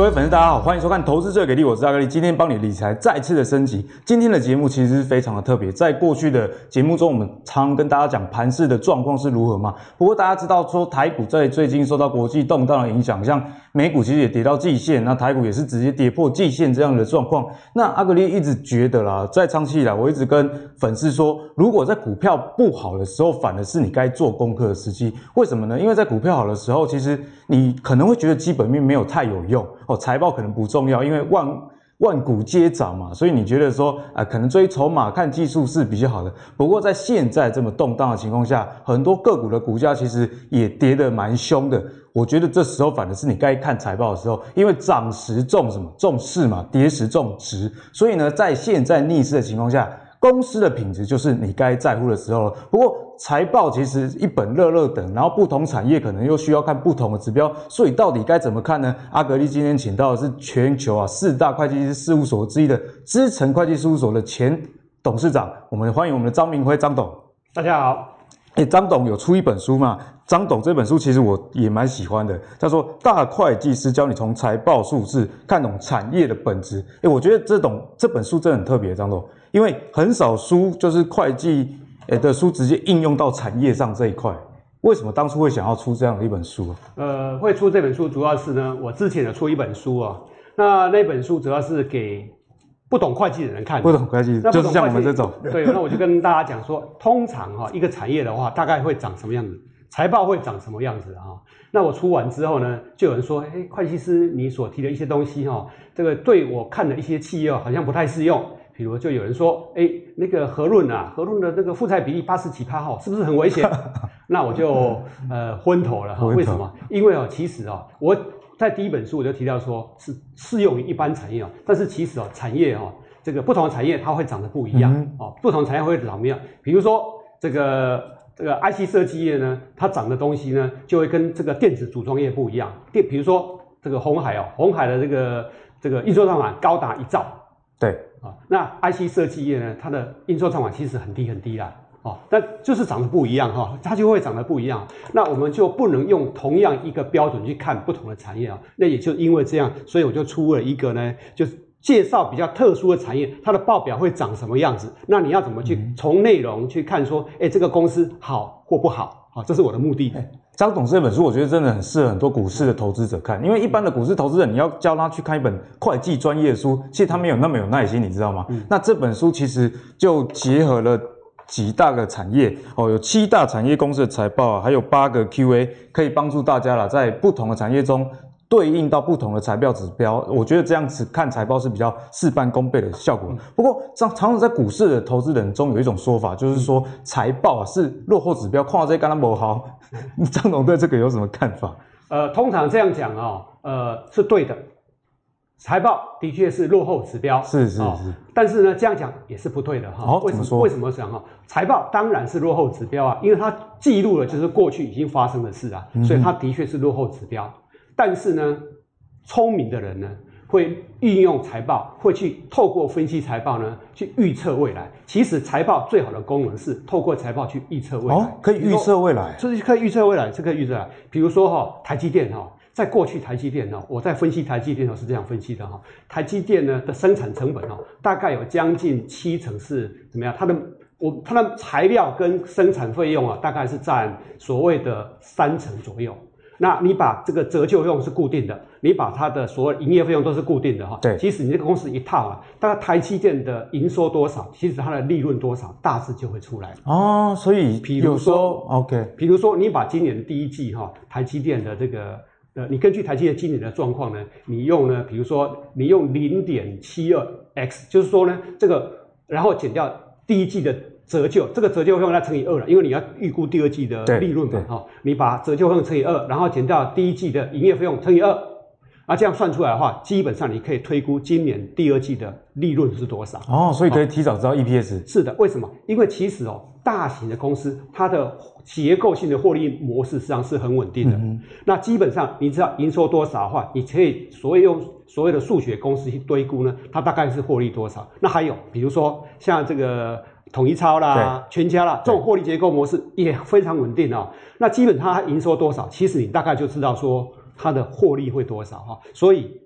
各位粉丝，大家好，欢迎收看《投资最给力》，我是阿格力，今天帮你理财再次的升级。今天的节目其实是非常的特别，在过去的节目中，我们常跟大家讲盘势的状况是如何嘛。不过大家知道说，台股在最近受到国际动荡的影响，像美股其实也跌到季线，那台股也是直接跌破季线这样的状况。那阿格力一直觉得啦，在长期以来，我一直跟粉丝说，如果在股票不好的时候，反而是你该做功课的时机。为什么呢？因为在股票好的时候，其实你可能会觉得基本面没有太有用。哦，财报可能不重要，因为万万股皆涨嘛，所以你觉得说啊、可能追筹码看技术是比较好的。不过在现在这么动荡的情况下，很多个股的股价其实也跌得蛮凶的。我觉得这时候反而是你该看财报的时候，因为涨时重什么？重势嘛，跌时重值。所以呢，在现在逆势的情况下，公司的品质就是你该在乎的时候了。不过财报其实一本热热等，然后不同产业可能又需要看不同的指标，所以到底该怎么看呢？阿格力今天请到的是全球啊四大会计师事务所之一的资诚会计事务所的前董事长，我们欢迎我们的张明辉张董。大家好，诶，张董有出一本书嘛？张董这本书其实我也蛮喜欢的，他说《大会计师教你从财报数字看懂产业的本质》。诶，我觉得这种这本书真的很特别，张董。因为很少书就是会计诶的书直接应用到产业上这一块，为什么当初会想要出这样的一本书？呃，会出这本书主要是呢，我之前有出一本书啊，那那本书主要是给不懂会计的人看的。不懂会计，就是像我们这种。对，那我就跟大家讲说，通常哈一个产业的话，大概会长什么样子，财报会长什么样子啊？那我出完之后呢，就有人说，哎，会计师你所提的一些东西哈，这个对我看的一些企业好像不太适用。比如就有人说，哎，那个和润啊，和润的那个负债比例八十几趴哈，是不是很危险？那我就呃昏头了哈。为什么？因为哦，其实哦，我在第一本书我就提到说是适用于一般产业哦，但是其实哦，产业哦，这个不同的产业它会长得不一样哦，不同产业会长不一样？比如说这个这个 IC 设计业呢，它长的东西呢，就会跟这个电子组装业不一样。电，比如说这个红海哦，红海的这个这个印刷账款高达一兆。对。啊，那 IC 设计业呢，它的应收账款其实很低很低啦，哦，但就是长得不一样哈，它就会长得不一样。那我们就不能用同样一个标准去看不同的产业啊。那也就因为这样，所以我就出了一个呢，就是介绍比较特殊的产业，它的报表会长什么样子。那你要怎么去从内容去看说，哎，这个公司好或不好？啊，这是我的目的。张董这本书，我觉得真的很适合很多股市的投资者看，因为一般的股市投资人，你要教他去看一本会计专业书，其实他没有那么有耐心，你知道吗？嗯、那这本书其实就结合了几大个产业哦，有七大产业公司的财报，还有八个 QA，可以帮助大家啦，在不同的产业中。对应到不同的财报指标，我觉得这样子看财报是比较事半功倍的效果。不过，常常在股市的投资人中有一种说法，就是说财报啊是落后指标，看这刚刚不好。张总对这个有什么看法？呃，通常这样讲啊、哦，呃，是对的。财报的确是落后指标，是是是、哦。但是呢，这样讲也是不对的哈。哦，为什么说？为什么讲哈？财报当然是落后指标啊，因为它记录了就是过去已经发生的事啊，所以它的确是落后指标。但是呢，聪明的人呢，会运用财报，会去透过分析财报呢，去预测未来。其实财报最好的功能是透过财报去预测未来。哦，可以预测未来，就是可以预测未来，这个预测。比如说哈，台积电哈，在过去台积电呢，我在分析台积电呢是这样分析的哈，台积电呢的生产成本哦，大概有将近七成是怎么样？它的我它的材料跟生产费用啊，大概是占所谓的三成左右。那你把这个折旧费用是固定的，你把它的所有营业费用都是固定的哈。对，其实你这个公司一套啊，大概台积电的营收多少，其实它的利润多少，大致就会出来。哦，所以比如说，OK，比如说你把今年的第一季哈，台积电的这个呃，你根据台积电今年的状况呢，你用呢，比如说你用零点七二 x，就是说呢，这个然后减掉第一季的。折旧这个折旧费用要乘以二了，因为你要预估第二季的利润嘛，哈，你把折旧费用乘以二，然后减掉第一季的营业费用乘以二，啊，这样算出来的话，基本上你可以推估今年第二季的利润是多少。哦，所以可以提早知道 EPS。是的，为什么？因为其实哦，大型的公司它的结构性的获利模式实际上是很稳定的。嗯、那基本上你知道营收多少的话，你可以所谓用所谓的数学公式去堆估呢，它大概是获利多少。那还有比如说像这个。统一超啦，全家啦，这种获利结构模式也非常稳定哦。那基本它营收多少，其实你大概就知道说它的获利会多少哈。所以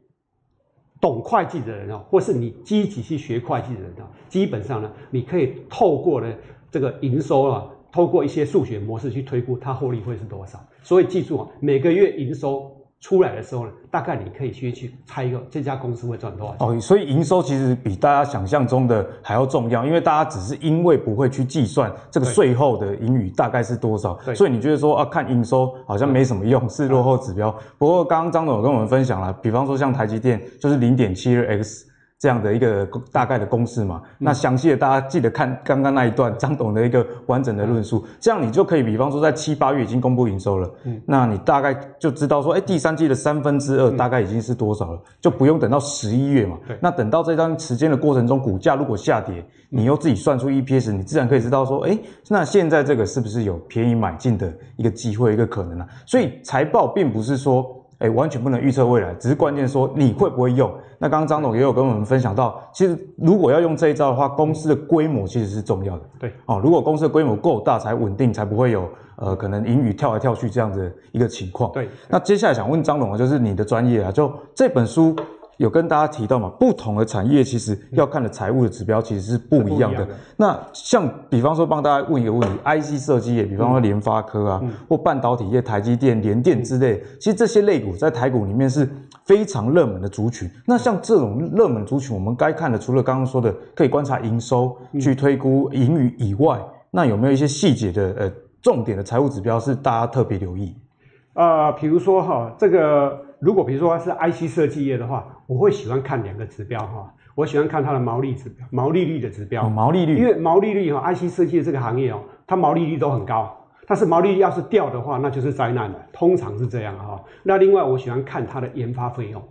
懂会计的人啊，或是你积极去学会计的人啊，基本上呢，你可以透过呢这个营收啊，透过一些数学模式去推估它获利会是多少。所以记住啊，每个月营收。出来的时候呢，大概你可以先去猜一个这家公司会赚多少钱。哦，所以营收其实比大家想象中的还要重要，因为大家只是因为不会去计算这个税后的盈余大概是多少，所以你觉得说啊，看营收好像没什么用，是落后指标。不过刚刚张总有跟我们分享了，比方说像台积电就是零点七二 X。这样的一个大概的公式嘛，那详细的大家记得看刚刚那一段张董的一个完整的论述，这样你就可以比方说在七八月已经公布营收了，嗯，那你大概就知道说，哎，第三季的三分之二大概已经是多少了，就不用等到十一月嘛，那等到这段时间的过程中，股价如果下跌，你又自己算出 EPS，你自然可以知道说，哎，那现在这个是不是有便宜买进的一个机会，一个可能啊？所以财报并不是说。哎，完全不能预测未来，只是关键说你会不会用。那刚刚张总也有跟我们分享到，其实如果要用这一招的话，公司的规模其实是重要的。对，哦，如果公司的规模够大，才稳定，才不会有呃可能盈余跳来跳去这样的一个情况。对，那接下来想问张总啊，就是你的专业啊，就这本书。有跟大家提到嘛，不同的产业其实要看的财务的指标其实是不一样的。那像比方说帮大家问一个问题，IC 设计业，比方说联发科啊，嗯、或半导体业，台积电、联电之类，其实这些类股在台股里面是非常热门的族群。那像这种热门族群，我们该看的除了刚刚说的可以观察营收去推估盈余以外，那有没有一些细节的呃重点的财务指标是大家特别留意？啊、呃，比如说哈，这个。如果比如说是 IC 设计业的话，我会喜欢看两个指标哈，我喜欢看它的毛利指标、毛利率的指标。哦、毛利率，因为毛利率哈，IC 设计的这个行业哦，它毛利率都很高，但是毛利率要是掉的话，那就是灾难了，通常是这样哈。那另外我喜欢看它的研发费用，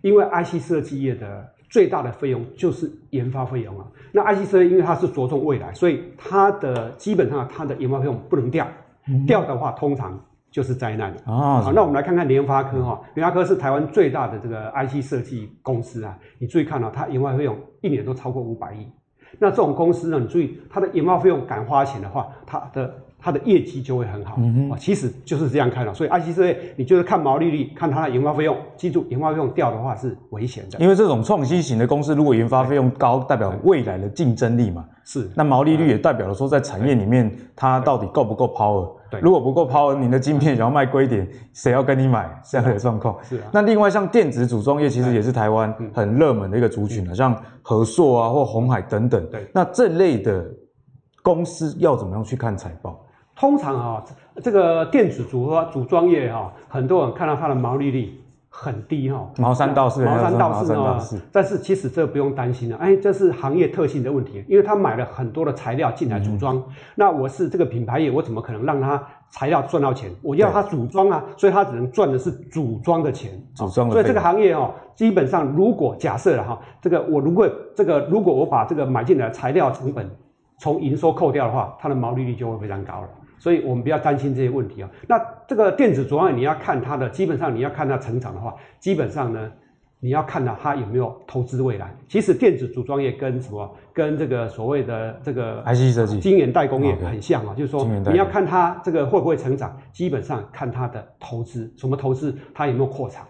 因为 IC 设计业的最大的费用就是研发费用啊。那 IC 设计因为它是着重未来，所以它的基本上它的研发费用不能掉，嗯、掉的话通常。就是灾难啊！好，那我们来看看联发科哈，联发科是台湾最大的这个 IC 设计公司啊。你注意看啊，它研发费用一年都超过五百亿。那这种公司呢，你注意它的研发费用敢花钱的话，它的它的业绩就会很好。嗯哼，其实就是这样看的。所以 IC 设计，你就是看毛利率，看它的研发费用。记住，研发费用掉的话是危险的。因为这种创新型的公司，如果研发费用高，代表未来的竞争力嘛。是。那毛利率也代表了说，在产业里面它到底够不够 power。对，如果不够 power，你的晶片想要卖贵一点，谁要跟你买？这样的状况。是啊。那另外像电子组装业，其实也是台湾很热门的一个族群啊，像和硕啊或红海等等。对。那这类的公司要怎么样去看财报？通常啊，这个电子组装组装业哈，很多人看到它的毛利率。很低哈，毛三到四，毛三到四哦。但是其实这不用担心了，哎，这是行业特性的问题，因为他买了很多的材料进来组装。嗯、那我是这个品牌业，我怎么可能让他材料赚到钱？我要他组装啊，所以他只能赚的是组装的钱。组装的。所以这个行业哦，基本上如果假设了哈，这个我如果这个如果我把这个买进来的材料成本从营收扣掉的话，它的毛利率就会非常高了。所以我们不要担心这些问题啊。那这个电子组装业，你要看它的，基本上你要看它成长的话，基本上呢，你要看到它有没有投资未来。其实电子组装业跟什么，跟这个所谓的这个 IC 设计、晶圆代工业很像啊。就是说，你要看它这个会不会成长，基本上看它的投资，什么投资，它有没有扩产。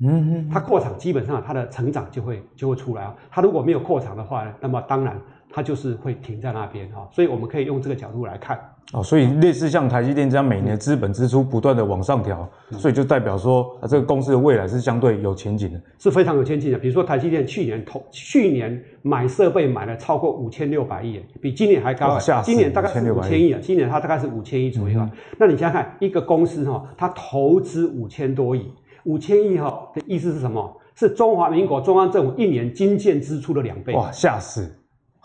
嗯嗯。它扩产，基本上它的成长就会就会出来啊。它如果没有扩产的话呢，那么当然它就是会停在那边啊。所以我们可以用这个角度来看。哦，所以类似像台积电这样每年资本支出不断的往上调，嗯、所以就代表说啊，这个公司的未来是相对有前景的，是非常有前景的。比如说台积电去年投，去年买设备买了超过五千六百亿，比今年还高。哦、今年大概是五千亿啊，今年它大概是五千亿左右啊。嗯、那你想想看，一个公司哈，它投资五千多亿，五千亿哈的意思是什么？是中华民国中央政府一年经建支出的两倍。哇，吓死！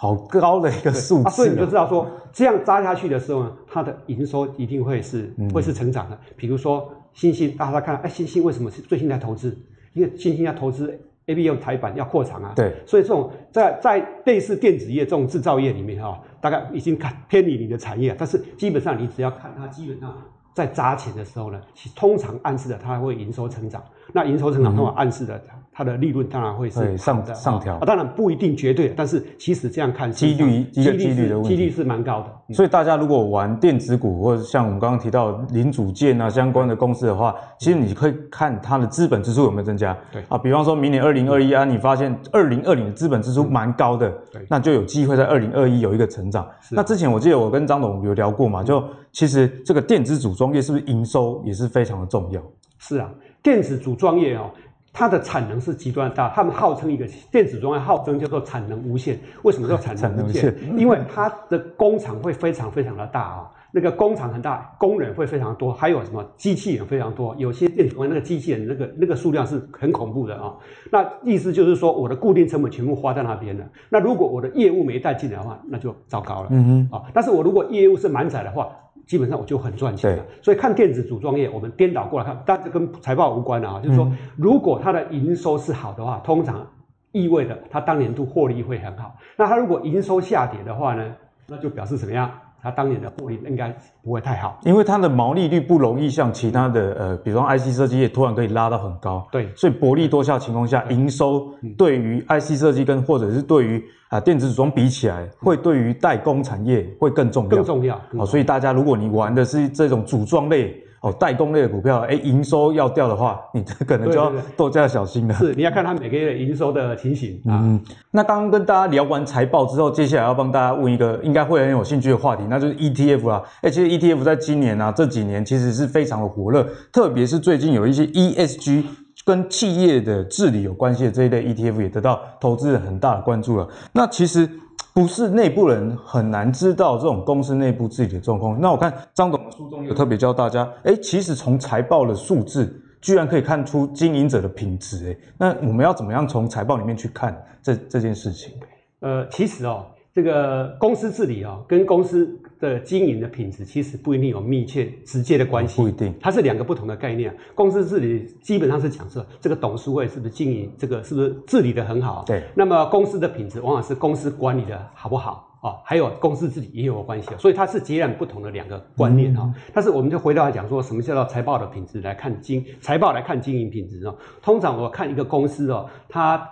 好高的一个数字，啊，所以你就知道说，这样扎下去的时候呢，它的营收一定会是会是成长的。比如说欣兴，大家看，哎，欣兴为什么是最近在投资？因为欣兴要投资 ABF 台板要扩厂啊。对，所以这种在在类似电子业这种制造业里面哈，大概已经看偏离你的产业，但是基本上你只要看它基本上在砸钱的时候呢，其通常暗示的它会营收成长。那营收成长通常暗示的它的利润当然会是上上调。啊，当然不一定绝对，但是其实这样看，几率几率几率的问题，几率是蛮高的。嗯、所以大家如果玩电子股，或者像我们刚刚提到零组件啊相关的公司的话，其实你可以看它的资本支出有没有增加。对啊，比方说明年二零二一啊，你发现二零二零的资本支出蛮高的，对，那就有机会在二零二一有一个成长。那之前我记得我跟张董有聊过嘛，就其实这个电子组装业是不是营收也是非常的重要？是啊，电子组装业哦。它的产能是极端大，他们号称一个电子装业号称叫做产能无限。为什么叫产能无限？因为它的工厂会非常非常的大啊，那个工厂很大，工人会非常多，还有什么机器人非常多，有些电子那个机器人那个那个数量是很恐怖的啊。那意思就是说，我的固定成本全部花在那边了。那如果我的业务没带进来的话，那就糟糕了。嗯哼。啊，但是我如果业务是满载的话。基本上我就很赚钱了，所以看电子组装业，我们颠倒过来看，但这跟财报无关啊，就是说，如果它的营收是好的话，通常意味着它当年度获利会很好。那它如果营收下跌的话呢，那就表示怎么样？它当年的获利应该不会太好，因为它的毛利率不容易像其他的呃，比如说 IC 设计业突然可以拉到很高。对，所以薄利多销情况下，营收对于 IC 设计跟或者是对于啊电子组装比起来，会对于代工产业会更重要。更重要。好，所以大家如果你玩的是这种组装类。哦，代工类的股票，哎，营收要掉的话，你这可能就要多加小心了。是，你要看它每个月的营收的情形啊。嗯，那刚刚跟大家聊完财报之后，接下来要帮大家问一个应该会很有兴趣的话题，那就是 ETF 啦。哎，其实 ETF 在今年啊这几年其实是非常的火热，特别是最近有一些 ESG 跟企业的治理有关系的这一类 ETF 也得到投资人很大的关注了。那其实。不是内部人很难知道这种公司内部自己的状况。那我看张董的书中有特别教大家，诶，其实从财报的数字，居然可以看出经营者的品质。诶，那我们要怎么样从财报里面去看这这件事情？呃，其实哦。这个公司治理啊，跟公司的经营的品质其实不一定有密切直接的关系。不一定，它是两个不同的概念。公司治理基本上是讲说，这个董事会是不是经营这个是不是治理的很好？对。那么公司的品质往往是公司管理的好不好啊？还有公司治理也有关系。所以它是截然不同的两个观念啊。嗯、但是我们就回到来讲说，什么叫做财报的品质来看经财报来看经营品质啊？通常我看一个公司哦，它。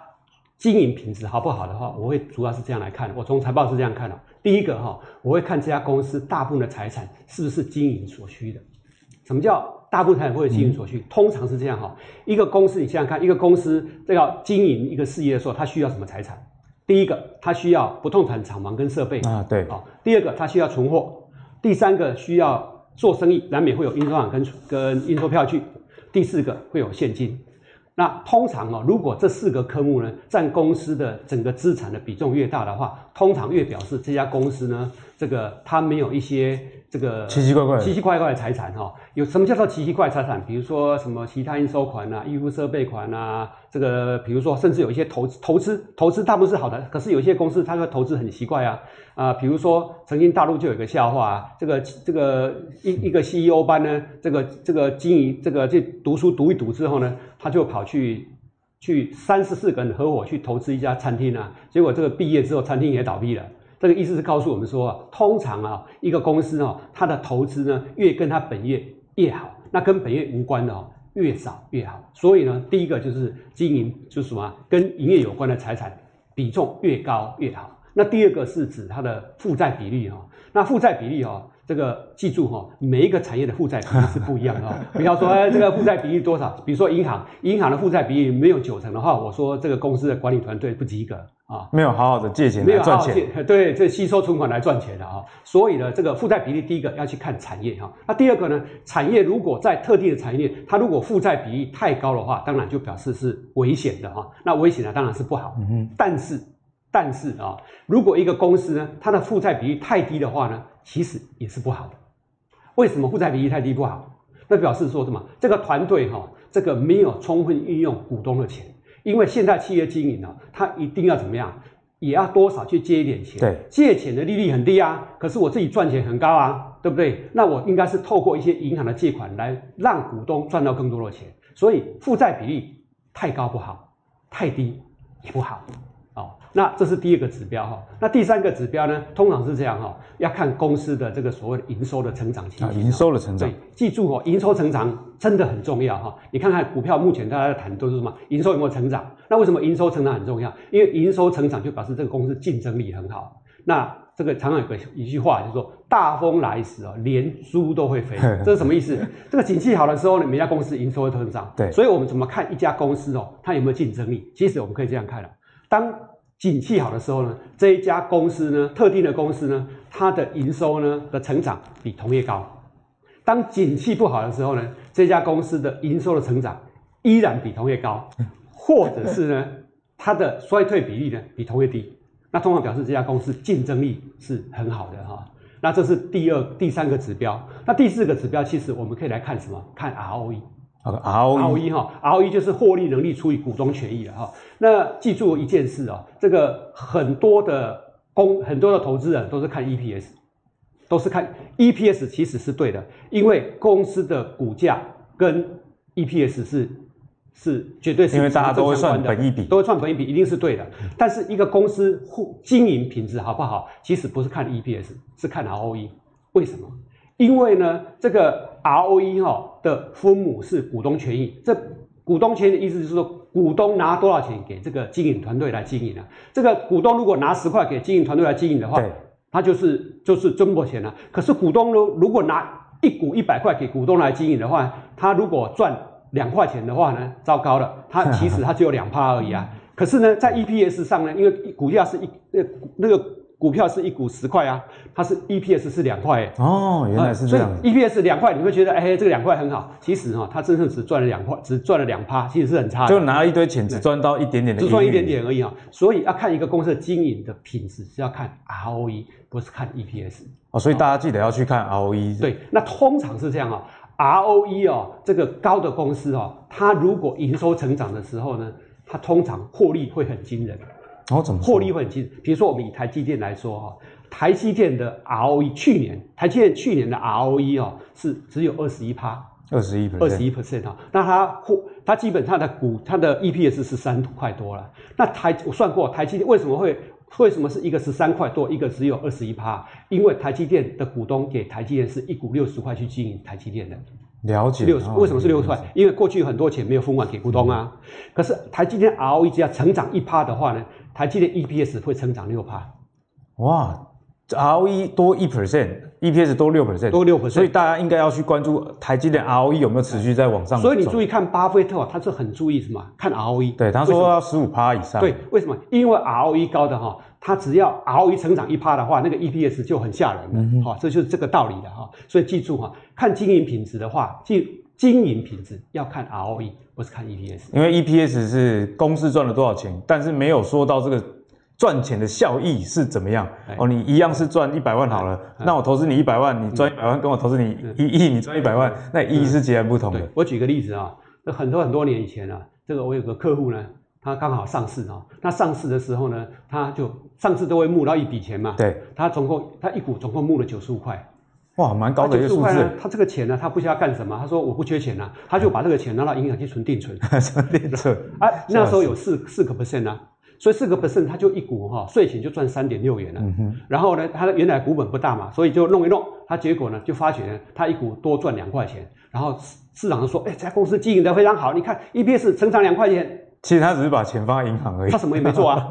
经营品质好不好的话，我会主要是这样来看。我从财报是这样看的：第一个哈，我会看这家公司大部分的财产是不是经营所需的。什么叫大部分财产会经营所需？嗯、通常是这样哈，一个公司你想想看，一个公司这要经营一个事业的时候，它需要什么财产？第一个，它需要不动产厂房跟设备啊，对。第二个，它需要存货。第三个，需要做生意，难免会有印钞厂跟跟应收票据。第四个，会有现金。那通常哦，如果这四个科目呢，占公司的整个资产的比重越大的话，通常越表示这家公司呢，这个它没有一些这个奇奇怪怪、奇奇怪怪的财产哈。有什么叫做奇奇怪财产？比如说什么其他应收款啊、预付设备款啊，这个比如说甚至有一些投资、投资、投资大部分是好的，可是有一些公司它的投资很奇怪啊啊，比如说曾经大陆就有一个笑话啊，这个这个一一个 CEO 班呢，这个这个经营这个去读书读一读之后呢，他就跑去去三十四个人合伙去投资一家餐厅啊，结果这个毕业之后餐厅也倒闭了。这个意思是告诉我们说啊，通常啊一个公司啊，它的投资呢越跟它本业越好，那跟本业无关的哦，越少越好。所以呢，第一个就是经营，就是什么，跟营业有关的财产比重越高越好。那第二个是指它的负债比例哈，那负债比例哈。这个记住哈，每一个产业的负债比例是不一样的哈。不要说，哎，这个负债比例多少？比如说银行，银行的负债比例没有九成的话，我说这个公司的管理团队不及格啊，没有好好的借钱来赚钱，没有好好借，对，这吸收存款来赚钱的啊。所以呢，这个负债比例第一个要去看产业哈。那第二个呢，产业如果在特定的产业，它如果负债比例太高的话，当然就表示是危险的哈。那危险的当然是不好。嗯。但是，但是啊，如果一个公司呢，它的负债比例太低的话呢？其实也是不好的，为什么负债比例太低不好？那表示说什么？这个团队哈，这个没有充分运用股东的钱，因为现在企业经营呢，它一定要怎么样，也要多少去借一点钱。对，借钱的利率很低啊，可是我自己赚钱很高啊，对不对？那我应该是透过一些银行的借款来让股东赚到更多的钱。所以负债比例太高不好，太低也不好。哦，那这是第二个指标哈。那第三个指标呢，通常是这样哈，要看公司的这个所谓的营收的成长情况。营收的成长。对，记住哦，营收成长真的很重要哈。你看看股票目前大家在谈都是什么？营收有没有成长？那为什么营收成长很重要？因为营收成长就表示这个公司竞争力很好。那这个常常有个一句话，就是说大风来时啊，连猪都会飞。这是什么意思？这个景气好的时候呢，每家公司营收会成长。对，所以我们怎么看一家公司哦，它有没有竞争力？其实我们可以这样看了，当景气好的时候呢，这一家公司呢，特定的公司呢，它的营收呢的成长比同业高；当景气不好的时候呢，这家公司的营收的成长依然比同业高，或者是呢，它的衰退比例呢比同业低。那通常表示这家公司竞争力是很好的哈，那这是第二、第三个指标。那第四个指标，其实我们可以来看什么？看 ROE。好的，ROE 哈，ROE 就是获利能力除以股东权益了哈。那记住一件事啊，这个很多的公、很多的投资人都是看 EPS，都是看 EPS，其实是对的，因为公司的股价跟 EPS 是。是绝对是，因为大家都会算本益比，都会算本益比，一定是对的。但是一个公司经营品质好不好，其实不是看 EPS，是看 ROE。为什么？因为呢，这个 ROE 哈的分母是股东权益。这股东权益的意思就是说，股东拿多少钱给这个经营团队来经营啊？这个股东如果拿十块给经营团队来经营的话，他就是就是中国钱了。可是股东如如果拿一股一百块给股东来经营的话，他如果赚。两块钱的话呢，糟糕了，他其实他只有两趴而已啊。可是呢，在 EPS 上呢，因为股价是一那那个股票是一股十块啊，它是 EPS 是两块哦，原来是这样。所以 EPS 两块，你会觉得哎，这个两块很好。其实哈，它真正只赚了两块，只赚了两趴，其实是很差的。就拿了一堆钱，只赚到一点点的，只赚一点点而已啊。所以要看一个公司的经营的品质，是要看 ROE，不是看 EPS。哦，所以大家记得要去看 ROE。对，那通常是这样啊。ROE 哦，这个高的公司哦，它如果营收成长的时候呢，它通常获利会很惊人。哦，怎么获利会很惊人？比如说我们以台积电来说哈，台积电的 ROE 去年，台积电去年的 ROE 哦是只有二十一趴，二十一二十一 percent 哈。那它获它基本上的股，它的 EPS 是三块多了。那台我算过，台积电为什么会？为什么是一个十三块多，一个只有二十一趴？因为台积电的股东给台积电是一股六十块去经营台积电的。了解。六十，为什么是六十块？因为过去很多钱没有分完给股东啊。可是台积电 ROE 只要成长一趴的话呢，台积电 EPS 会成长六趴。哇！ROE 多一 percent，EPS 多六 percent，多六 percent，所以大家应该要去关注台积电 ROE 有没有持续在往上。所以你注意看巴菲特，他是很注意什么？看 ROE。对，他说要十五趴以上。对，为什么？因为 ROE 高的哈，他只要 ROE 成长一趴的话，那个 EPS 就很吓人了。好、嗯，这就是这个道理的哈。所以记住哈，看经营品质的话，记经营品质要看 ROE，不是看 EPS。因为 EPS 是公司赚了多少钱，但是没有说到这个。赚钱的效益是怎么样？哦，你一样是赚一百万好了，那我投资你一百万，你赚一百万，跟我投资你一亿，你赚一百万，那意义是截然不同的。我举个例子啊，那很多很多年以前啊，这个我有个客户呢，他刚好上市啊，那上市的时候呢，他就上市都会募到一笔钱嘛，对，他总共他一股总共募了九十五块，哇，蛮高的一个数字。他这个钱呢，他不需要干什么，他说我不缺钱啊，他就把这个钱拿到银行去存定存，存定存啊，那时候有四四个 percent 啊。所以四个 percent，他就一股哈税前就赚三点六元了。嗯哼。然后呢，他的原来股本不大嘛，所以就弄一弄，他结果呢就发觉，他一股多赚两块钱。然后市场上说，哎，这家公司经营的非常好，你看 EPS 成长两块钱。其实他只是把钱放在银行而已。他什么也没做啊，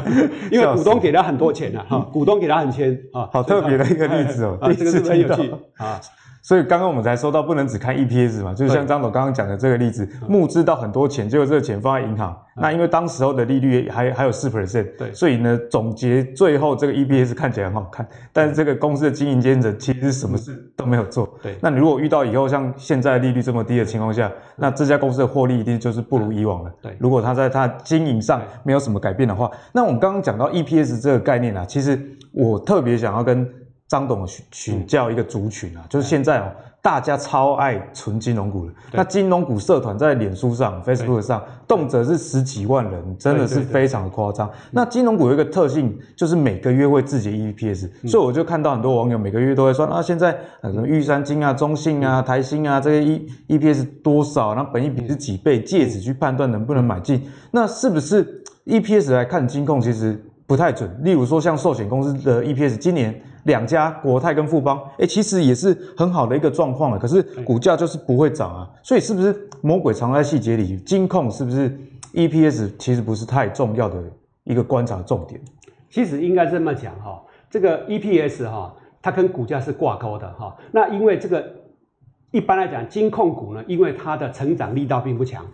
因为股东给他很多钱啊，哈，股东给他很钱啊。好特别的一个例子哦，啊，这个是很有趣啊。所以刚刚我们才说到不能只看 EPS 嘛，就是像张总刚刚讲的这个例子，募资到很多钱，结果这个钱放在银行，那因为当时候的利率还还有四 percent，对，所以呢总结最后这个 EPS 看起来很好看，但是这个公司的经营阶层其实什么事都没有做，对。那你如果遇到以后像现在利率这么低的情况下，那这家公司的获利一定就是不如以往了，对。如果他在他经营上没有什么改变的话，那我们刚刚讲到 EPS 这个概念啊，其实我特别想要跟张董请请教一个族群啊，就是现在哦。大家超爱存金融股的，那金融股社团在脸书上、Facebook 上，动辄是十几万人，真的是非常的夸张。那金融股有一个特性，就是每个月会自己 EPS，所以我就看到很多网友每个月都会说啊，现在什么玉山金啊、中信啊、台新啊这些 E EPS 多少，然后本益比是几倍，借此去判断能不能买进。那是不是 EPS 来看，金控其实不太准。例如说，像寿险公司的 EPS，今年两家国泰跟富邦，哎，其实也是很好的一个状况了。可是股价就是不会涨啊。所以是不是魔鬼藏在细节里？金控是不是 EPS 其实不是太重要的一个观察重点？其实应该这么讲哈，这个 EPS 哈，它跟股价是挂钩的哈。那因为这个一般来讲，金控股呢，因为它的成长力道并不强，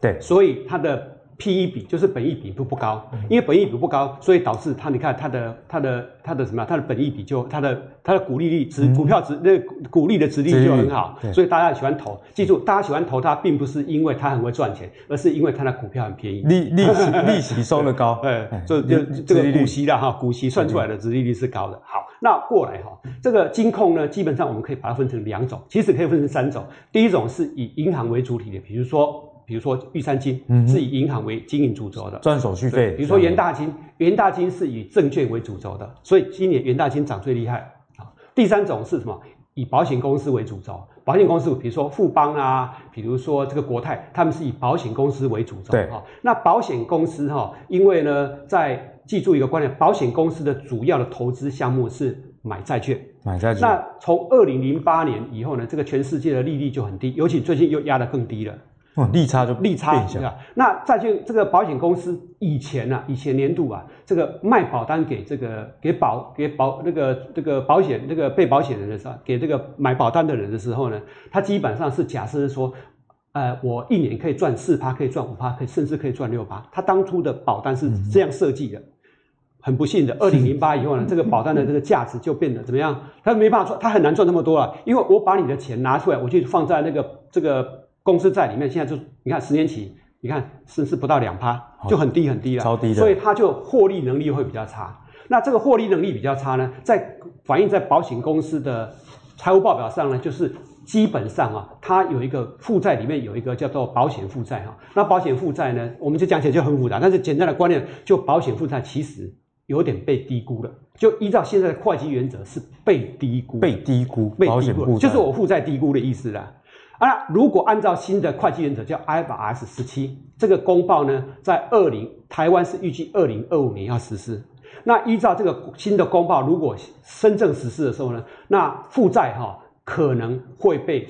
对，所以它的。P E 比就是本益比不不高，因为本益比不高，所以导致它，你看它的它的它的什么？它的本益比就它的它的股利率值股票值那股利的值利率就很好，所以大家喜欢投。记住，大家喜欢投它，并不是因为它很会赚钱，而是因为它的股票很便宜，利利息 利息收的高，哎，就就这个股息的哈，股息算出来的值利率是高的。好，那过来哈，这个金控呢，基本上我们可以把它分成两种，其实可以分成三种。第一种是以银行为主体的，比如说。比如说玉山金是以银行为经营主轴的，赚手续费。比如说元大金，元大金是以证券为主轴的，所以今年元大金涨最厉害啊。第三种是什么？以保险公司为主轴，保险公司比如说富邦啊，比如说这个国泰，他们是以保险公司为主轴。对，那保险公司哈，因为呢，在记住一个观念，保险公司的主要的投资项目是买债券。买债券。那从二零零八年以后呢，这个全世界的利率就很低，尤其最近又压得更低了。利差就利差，对吧？那债券这个保险公司以前啊，以前年度啊，这个卖保单给这个给保给保那个这个保险那个被保险人的时候，给这个买保单的人的时候呢，他基本上是假设说，呃，我一年可以赚四趴，可以赚五趴，可以甚至可以赚六趴。他当初的保单是这样设计的，很不幸的，二零零八以后呢，这个保单的这个价值就变得怎么样？他没办法赚，他很难赚那么多了，因为我把你的钱拿出来，我就放在那个这个。公司债里面现在就你看十年期，你看甚至不到两趴，就很低很低了，超低的，所以它就获利能力会比较差。那这个获利能力比较差呢，在反映在保险公司的财务报表上呢，就是基本上啊，它有一个负债里面有一个叫做保险负债哈。那保险负债呢，我们就讲起来就很复杂，但是简单的观念，就保险负债其实有点被低估了。就依照现在的会计原则是被低估，被低估，被低估，就是我负债低估的意思啦。啊，如果按照新的会计原则叫 IFRS 十七，这个公报呢，在二零台湾是预计二零二五年要实施。那依照这个新的公报，如果深圳实施的时候呢，那负债哈可能会被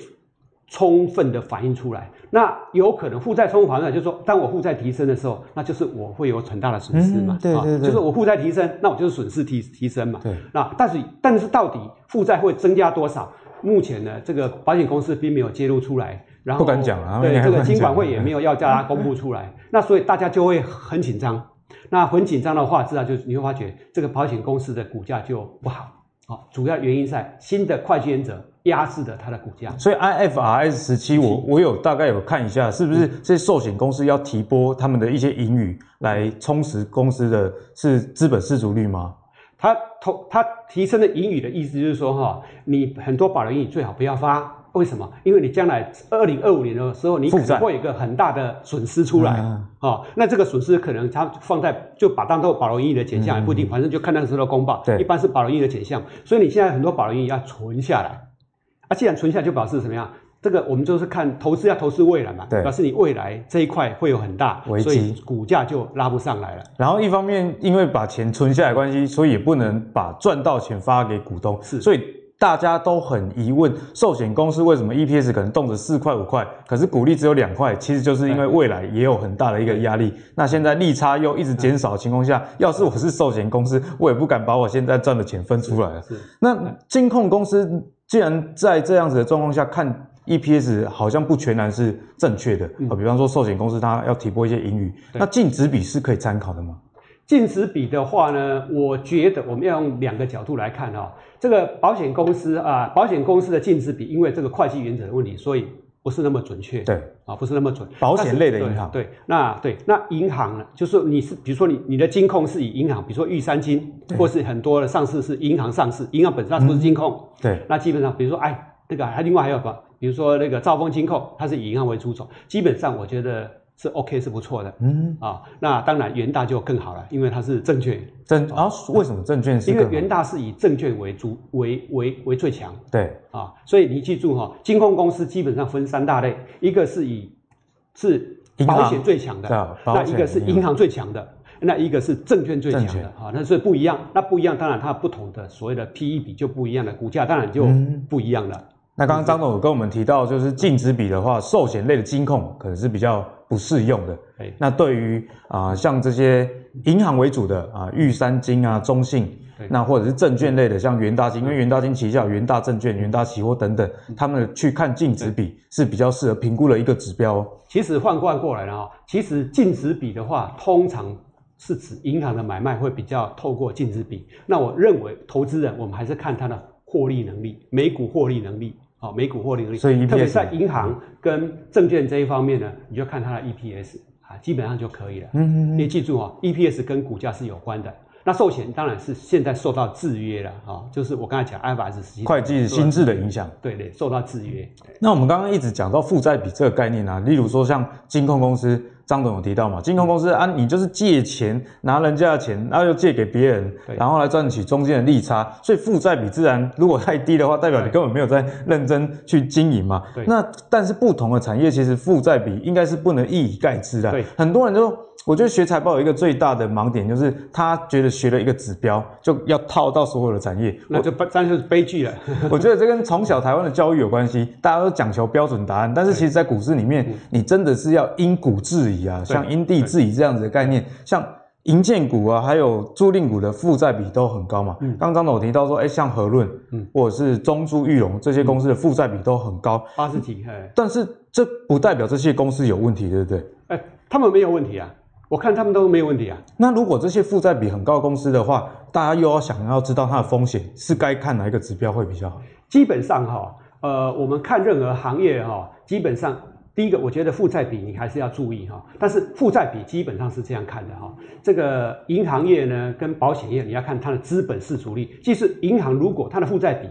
充分的反映出来。那有可能负债充分反映，就是说，当我负债提升的时候，那就是我会有很大的损失嘛。嗯、对对对，就是我负债提升，那我就是损失提提升嘛。对。那但是但是到底负债会增加多少？目前呢，这个保险公司并没有揭露出来，然后不敢讲啊。对，这个金管会也没有要叫他公布出来，那所以大家就会很紧张。那很紧张的话，自然就是你会发觉这个保险公司的股价就不好。好，主要原因在新的会计原则压制的它的股价。所以 IFRS 十七，我我有大概有看一下，是不是这些寿险公司要提拨他们的一些盈余来充实公司的是资本适足率吗？他投他提升的盈余的意思就是说，哈，你很多保留盈余最好不要发。为什么？因为你将来二零二五年的时候，你可能会有一个很大的损失出来啊、哦。那这个损失可能它放在就把当做保留盈余的减项也不一定，反正就看那个时候的公报。一般是保留盈余的减项。所以你现在很多保留盈余要存下来。啊，既然存下来，就表示什么样？这个我们就是看投资要投资未来嘛，对，表示你未来这一块会有很大危机，所以股价就拉不上来了。然后一方面因为把钱存下来关系，所以也不能把赚到钱发给股东，是，所以大家都很疑问，寿险公司为什么 EPS 可能动辄四块五块，可是股利只有两块，其实就是因为未来也有很大的一个压力。那现在利差又一直减少的情况下，要是我是寿险公司，我也不敢把我现在赚的钱分出来了。是，那金控公司既然在这样子的状况下看。EPS 好像不全然是正确的啊，嗯、比方说寿险公司它要提拨一些盈余，那净值比是可以参考的吗？净值比的话呢，我觉得我们要用两个角度来看哈、哦。这个保险公司啊，保险公司的净值比，因为这个会计原则的问题，所以不是那么准确。对啊，不是那么准。保险类的银行，对，对，那对，那银行呢，就是你是比如说你你的金控是以银行，比如说玉山金，或是很多的上市是银行上市，银行本身它不是金控。嗯、对，那基本上比如说哎，那个还另外还有个。比如说那个兆丰金控，它是以银行为主轴，基本上我觉得是 OK，是不错的。嗯啊，那当然元大就更好了，因为它是证券。证啊？为什么证券是？因为元大是以证券为主为为为最强。对啊，所以你记住哈，金控公司基本上分三大类，一个是以是保险最强的，那一个是银行最强的。那一个是证券最强的哈，那所以不一样，那不一样，当然它不同的所谓的 PE 比就不一样了，股价当然就不一样了。嗯、那刚刚张总有跟我们提到，就是净值比的话，寿险类的金控可能是比较不适用的。那对于啊、呃，像这些银行为主的啊，玉山金啊、中信。那或者是证券类的，像元大金，因为元大金旗下有元大证券、元大期货等等，他们去看净值比是比较适合评估的一个指标。其实换过来过来了哈，其实净值比的话，通常是指银行的买卖会比较透过净值比。那我认为投资人我们还是看它的获利能力，每股获利能力啊，每股获利能力。所以特别在银行跟证券这一方面呢，你就看它的 EPS 啊，基本上就可以了。嗯嗯嗯。你记住啊，EPS 跟股价是有关的。那寿险当然是现在受到制约了啊，就是我刚才讲 IFRS 会计心智的影响，对对，受到制约。那我们刚刚一直讲到负债比这个概念啊，例如说像金控公司，张总有提到嘛，金控公司啊，你就是借钱拿人家的钱，然后又借给别人，然后来赚取中间的利差，所以负债比自然如果太低的话，代表你根本没有在认真去经营嘛。对。那但是不同的产业其实负债比应该是不能一以概之的。对。很多人就。我觉得学财报有一个最大的盲点，就是他觉得学了一个指标就要套到所有的产业，那就真就是悲剧了。我觉得这跟从小台湾的教育有关系，大家都讲求标准答案，但是其实在股市里面，你真的是要因股制宜啊，像因地制宜这样子的概念，像营建股啊，还有租赁股的负债比都很高嘛。刚刚张总提到说，哎，像和润，嗯，或者是中珠裕隆这些公司的负债比都很高，八十几，但是这不代表这些公司有问题，对不对？哎，他们没有问题啊。我看他们都没有问题啊。那如果这些负债比很高的公司的话，大家又要想要知道它的风险，是该看哪一个指标会比较好？基本上哈，呃，我们看任何行业哈，基本上第一个，我觉得负债比你还是要注意哈。但是负债比基本上是这样看的哈，这个银行业呢跟保险业，你要看它的资本市足率。即是银行如果它的负债比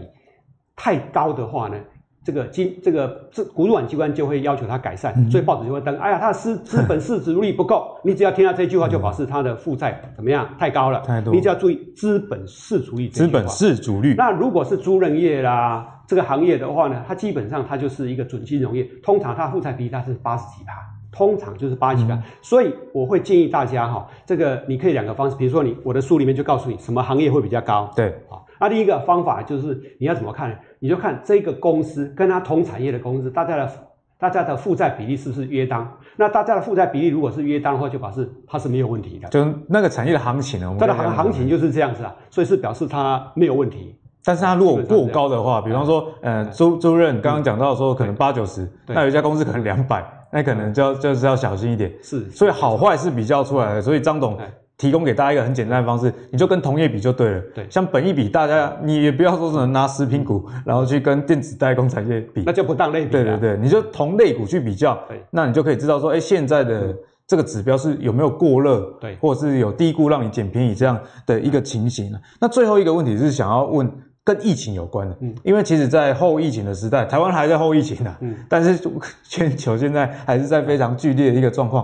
太高的话呢，这个金这个这主管机关就会要求它改善，嗯、所以报纸就会登。哎呀，它的资资本市足率不够，你只要听到这句话，就表示它的负债怎么样太高了。太多。你只要注意资本市足率。资本市足率。那如果是租赁业啦，这个行业的话呢，它基本上它就是一个准金融业，通常它负债比它是八十几趴，通常就是八十几趴。嗯、所以我会建议大家哈，这个你可以两个方式，比如说你我的书里面就告诉你什么行业会比较高。对。那第一个方法就是你要怎么看呢？你就看这个公司跟它同产业的公司，大家的大家的负债比例是不是约当？那大家的负债比例如果是约当的话，就表示它是没有问题的。就那个产业的行情呢？它的行行情就是这样子啊，所以是表示它没有问题。但是它如果过高的话，比方说，呃，租租任刚刚讲到说可能八九十，那有一家公司可能两百，那可能就要就是要小心一点。是，所以好坏是比较出来的。所以张董。提供给大家一个很简单的方式，你就跟同业比就对了。对，像本一比，大家你也不要说只能拿食品股，然后去跟电子代工产业比，那就不当类比。对对对，你就同类股去比较，那你就可以知道说，哎，现在的这个指标是有没有过热，对，或者是有低估让你捡便宜这样的一个情形。那最后一个问题是想要问跟疫情有关的，嗯，因为其实，在后疫情的时代，台湾还在后疫情呢，嗯，但是全球现在还是在非常剧烈的一个状况。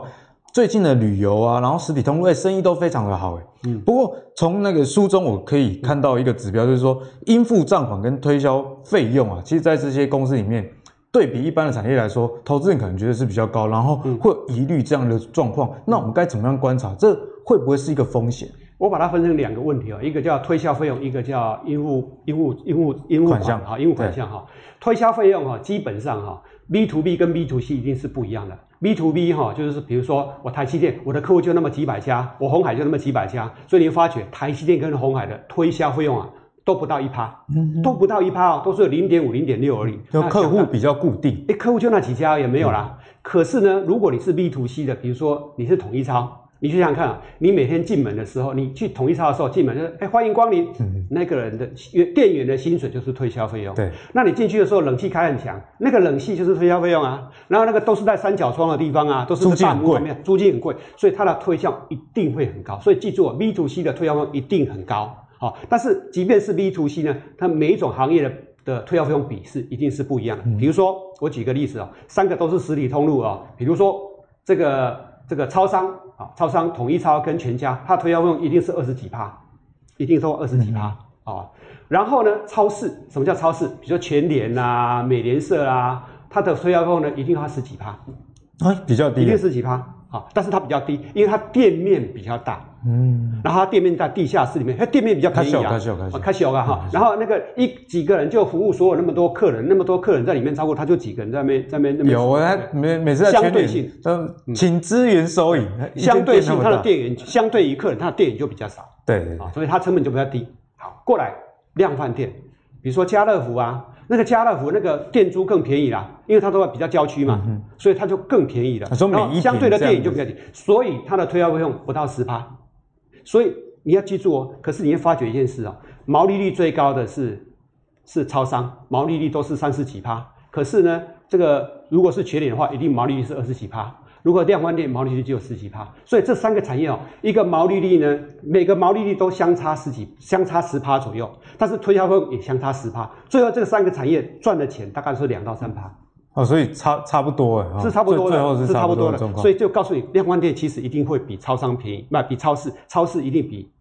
最近的旅游啊，然后实体通路生意都非常的好诶。嗯，不过从那个书中我可以看到一个指标，就是说应付账款跟推销费用啊，其实在这些公司里面，对比一般的产业来说，投资人可能觉得是比较高，然后会有疑虑这样的状况。那我们该怎么样观察？这会不会是一个风险？我把它分成两个问题啊，一个叫推销费用，一个叫应付应付应付应付款项哈，应付款项哈。推销费用哈，基本上哈，B to B 跟 B to C 一定是不一样的。B to B 哈，就是比如说我台积电，我的客户就那么几百家，我红海就那么几百家，所以你会发觉台积电跟红海的推销费用啊，都不到一趴，嗯，都不到一趴哦，都是零点五、零点六而已。就客户比较固定，诶，客户就那几家也没有啦。嗯、可是呢，如果你是 B to C 的，比如说你是统一超。你去想想看啊，你每天进门的时候，你去统一超的时候进门就是，哎，欢迎光临。嗯，那个人的店员的薪水就是推销费用。对，那你进去的时候冷气开很强，那个冷气就是推销费用啊。然后那个都是在三角窗的地方啊，都是大门外面，租金很贵，所以它的推销一定会很高。所以记住，B to C 的推销费用一定很高。好，但是即便是 B to C 呢，它每一种行业的的推销费用比是一定是不一样的。比如说，我举个例子哦，三个都是实体通路哦，比如说这个这个超商。啊，超商统一超跟全家，它推销费用一定是二十几趴，一定都二十几趴啊。然后呢，超市什么叫超市？比如说全联啊、美联社啊，它的推销费用呢一定它十几趴，啊，比较低，一定十几趴啊。但是它比较低，因为它店面比较大，嗯，然后他店面在地下室里面，他店面比较便宜啊，开小开小开小哈。然后那个一几个人就服务所有那么多客人，那么多客人在里面超过，他就几个人在那边在那边那边。有啊，每每次在相对性，请支援收银。相对性，他的店员相对于客人，他的店员就比较少。对啊，所以他成本就比较低。好，过来量饭店，比如说家乐福啊。那个家乐福那个店租更便宜啦，因为它都在比较郊区嘛，嗯、所以它就更便宜了。然后相对的电影就比较低，所以它的推销费用不到十趴。所以你要记住哦，可是你会发觉一件事哦，毛利率最高的是是超商，毛利率都是三十几趴。可是呢，这个如果是全联的话，一定毛利率是二十几趴。如果量贩店毛利率只有十几趴，所以这三个产业哦，一个毛利率呢，每个毛利率都相差十几，相差十趴左右，但是推销费也相差十趴，最后这三个产业赚的钱大概是两到三趴。哦，所以差差不多哎，是差不多的，最后是差不多的，所以就告诉你，量贩店其实一定会比超商便宜，那比超市，超市一定比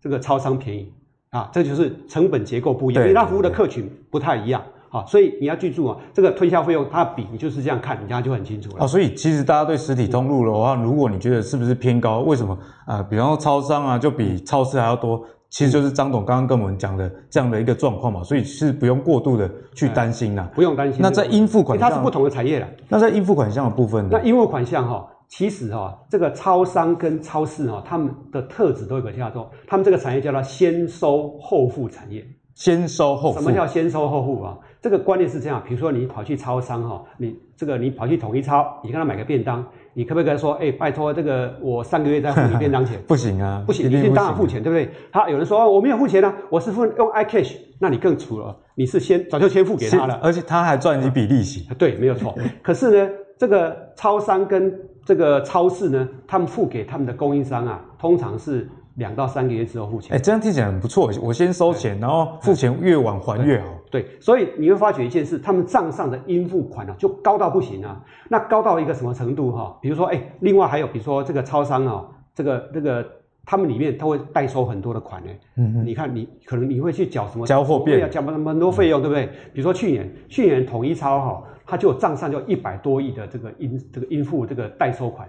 这个超商便宜啊，这就是成本结构不一样，因为它服务的客群不太一样。啊，所以你要记住啊，这个推销费用它比你就是这样看，你这样就很清楚了。啊，所以其实大家对实体通路的话，如果你觉得是不是偏高，为什么啊、呃？比方说超商啊，就比超市还要多，其实就是张董刚刚跟我们讲的这样的一个状况嘛，所以是不用过度的去担心啦，不用担心。那在应付款项，它是不同的产业啦。那在应付款项的部分呢？那应付款项哈，其实哈，这个超商跟超市哈，他们的特质都有个叫做，他们这个产业叫做先收后付产业。先收后付？什么叫先收后付啊？这个观念是这样，比如说你跑去超商哈，你这个你跑去统一超，你跟他买个便当，你可不可以跟他说，哎，拜托这个我上个月再付你便当钱？不行啊，不行，你一定当然付钱，对不对？他有人说哦我没有付钱啊，我是付用 iCash，那你更粗了，你是先早就先付给他了，而且他还赚一笔利息。对，没有错。可是呢，这个超商跟这个超市呢，他们付给他们的供应商啊，通常是。两到三个月之后付钱，哎，这样听起来很不错。我先收钱，然后付钱越晚还越好。对，所以你会发觉一件事，他们账上的应付款啊，就高到不行啊。那高到一个什么程度哈？比如说，哎，另外还有，比如说这个超商啊，这个这个他们里面他会代收很多的款呢。嗯嗯。你看，你可能你会去缴什么交货费啊，缴什么很多费用，对不对？比如说去年，去年统一超哈，它就账上就一百多亿的这个应这个应付这个代收款，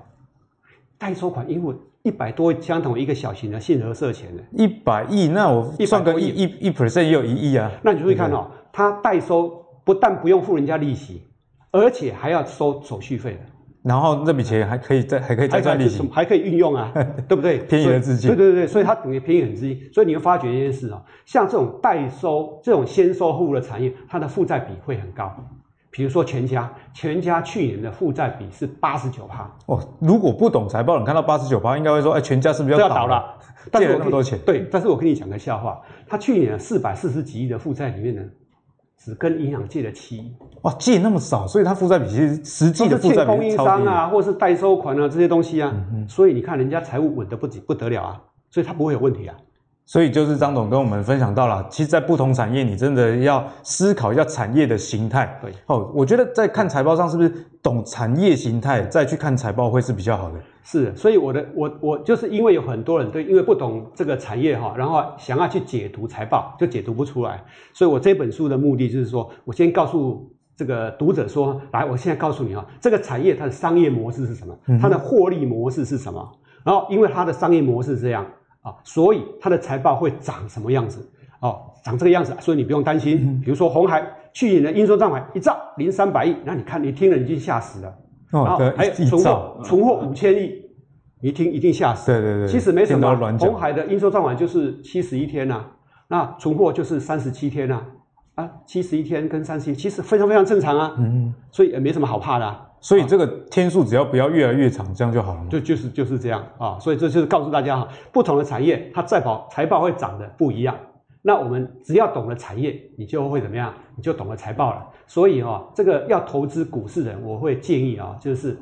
代收款应付。一百多相同一个小型的信合社钱的，一百亿，那我算个一一一 percent 也有一亿啊。那你注意看哦，他代收不但不用付人家利息，而且还要收手续费的。然后那笔钱还可以再还可以再赚利息，还可以运用啊，对不对？便宜的资金。对对对，所以它等于便宜很资金。所以你会发觉一件事哦，像这种代收这种先收后付的产业，它的负债比会很高。比如说全家，全家去年的负债比是八十九趴哦。如果不懂财报，你看到八十九趴，应该会说，哎，全家是不是要倒了？借了那么多钱？对，但是我跟你讲个笑话，他去年四百四十几亿的负债里面呢，只跟银行借了七亿。哇，借那么少，所以他负债比其实实际的负债比超低。是欠供应商啊，或者是代收款啊这些东西啊，所以你看人家财务稳得不不得了啊，所以他不会有问题啊。所以就是张总跟我们分享到了，其实，在不同产业，你真的要思考一下产业的形态。对，哦，我觉得在看财报上，是不是懂产业形态再去看财报会是比较好的？是，所以我的我我就是因为有很多人对，因为不懂这个产业哈，然后想要去解读财报，就解读不出来。所以我这本书的目的就是说，我先告诉这个读者说，来，我现在告诉你哈，这个产业它的商业模式是什么，它的获利模式是什么，然后因为它的商业模式是这样。啊，所以它的财报会长什么样子？哦，长这个样子，所以你不用担心。比如说红海去年的应收账款一兆零三百亿，那你看你听了已经吓死了。哦，还有存货存货五千亿，你一听一定吓死。对对对，其实没什么。红海的应收账款就是七十一天呐、啊，那存货就是三十七天呐、啊，啊，七十一天跟三十一，其实非常非常正常啊。嗯，所以也没什么好怕的、啊。所以这个天数只要不要越来越长，这样就好了。就就是就是这样啊，所以这就是告诉大家哈，不同的产业它财报财报会涨得不一样。那我们只要懂了产业，你就会怎么样？你就懂了财报了。所以哈，这个要投资股市的人，我会建议啊，就是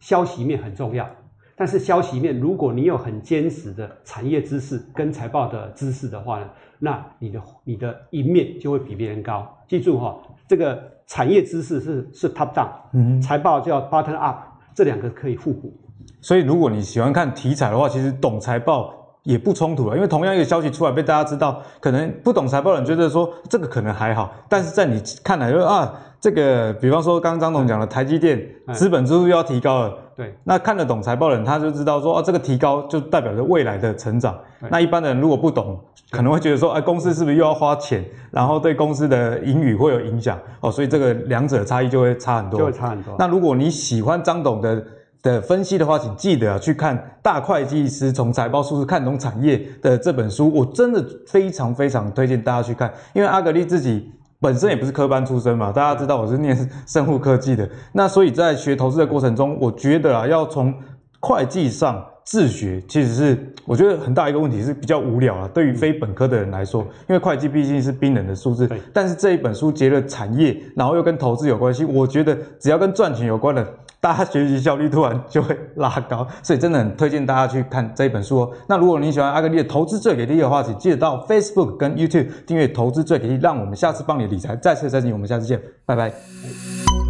消息面很重要。但是消息面，如果你有很坚实的产业知识跟财报的知识的话呢，那你的你的赢面就会比别人高。记住哈，这个。产业知识是是 top down，嗯，财报叫 bottom up，这两个可以互补。所以如果你喜欢看题材的话，其实懂财报也不冲突了，因为同样一个消息出来被大家知道，可能不懂财报的人觉得说这个可能还好，但是在你看来就啊，这个比方说刚刚张总讲的台积电资本支出又要提高了，对，那看得懂财报的人他就知道说啊，这个提高就代表着未来的成长。那一般的人如果不懂，可能会觉得说，哎，公司是不是又要花钱，然后对公司的盈余会有影响哦，所以这个两者差异就会差很多，就会差很多。那如果你喜欢张董的。的分析的话，请记得啊，去看《大会计师从财报数字看懂产业》的这本书，我真的非常非常推荐大家去看。因为阿格力自己本身也不是科班出身嘛，大家知道我是念生物科技的，那所以在学投资的过程中，我觉得啊，要从会计上自学，其实是我觉得很大一个问题是比较无聊啊。对于非本科的人来说，因为会计毕竟是冰冷的数字，但是这一本书结了产业，然后又跟投资有关系，我觉得只要跟赚钱有关的。大家学习效率突然就会拉高，所以真的很推荐大家去看这一本书哦。那如果你喜欢阿格丽的投资最给力的话，请记得到 Facebook 跟 YouTube 订阅“投资最给力”，让我们下次帮你理财再次再见。我们下次见，拜拜。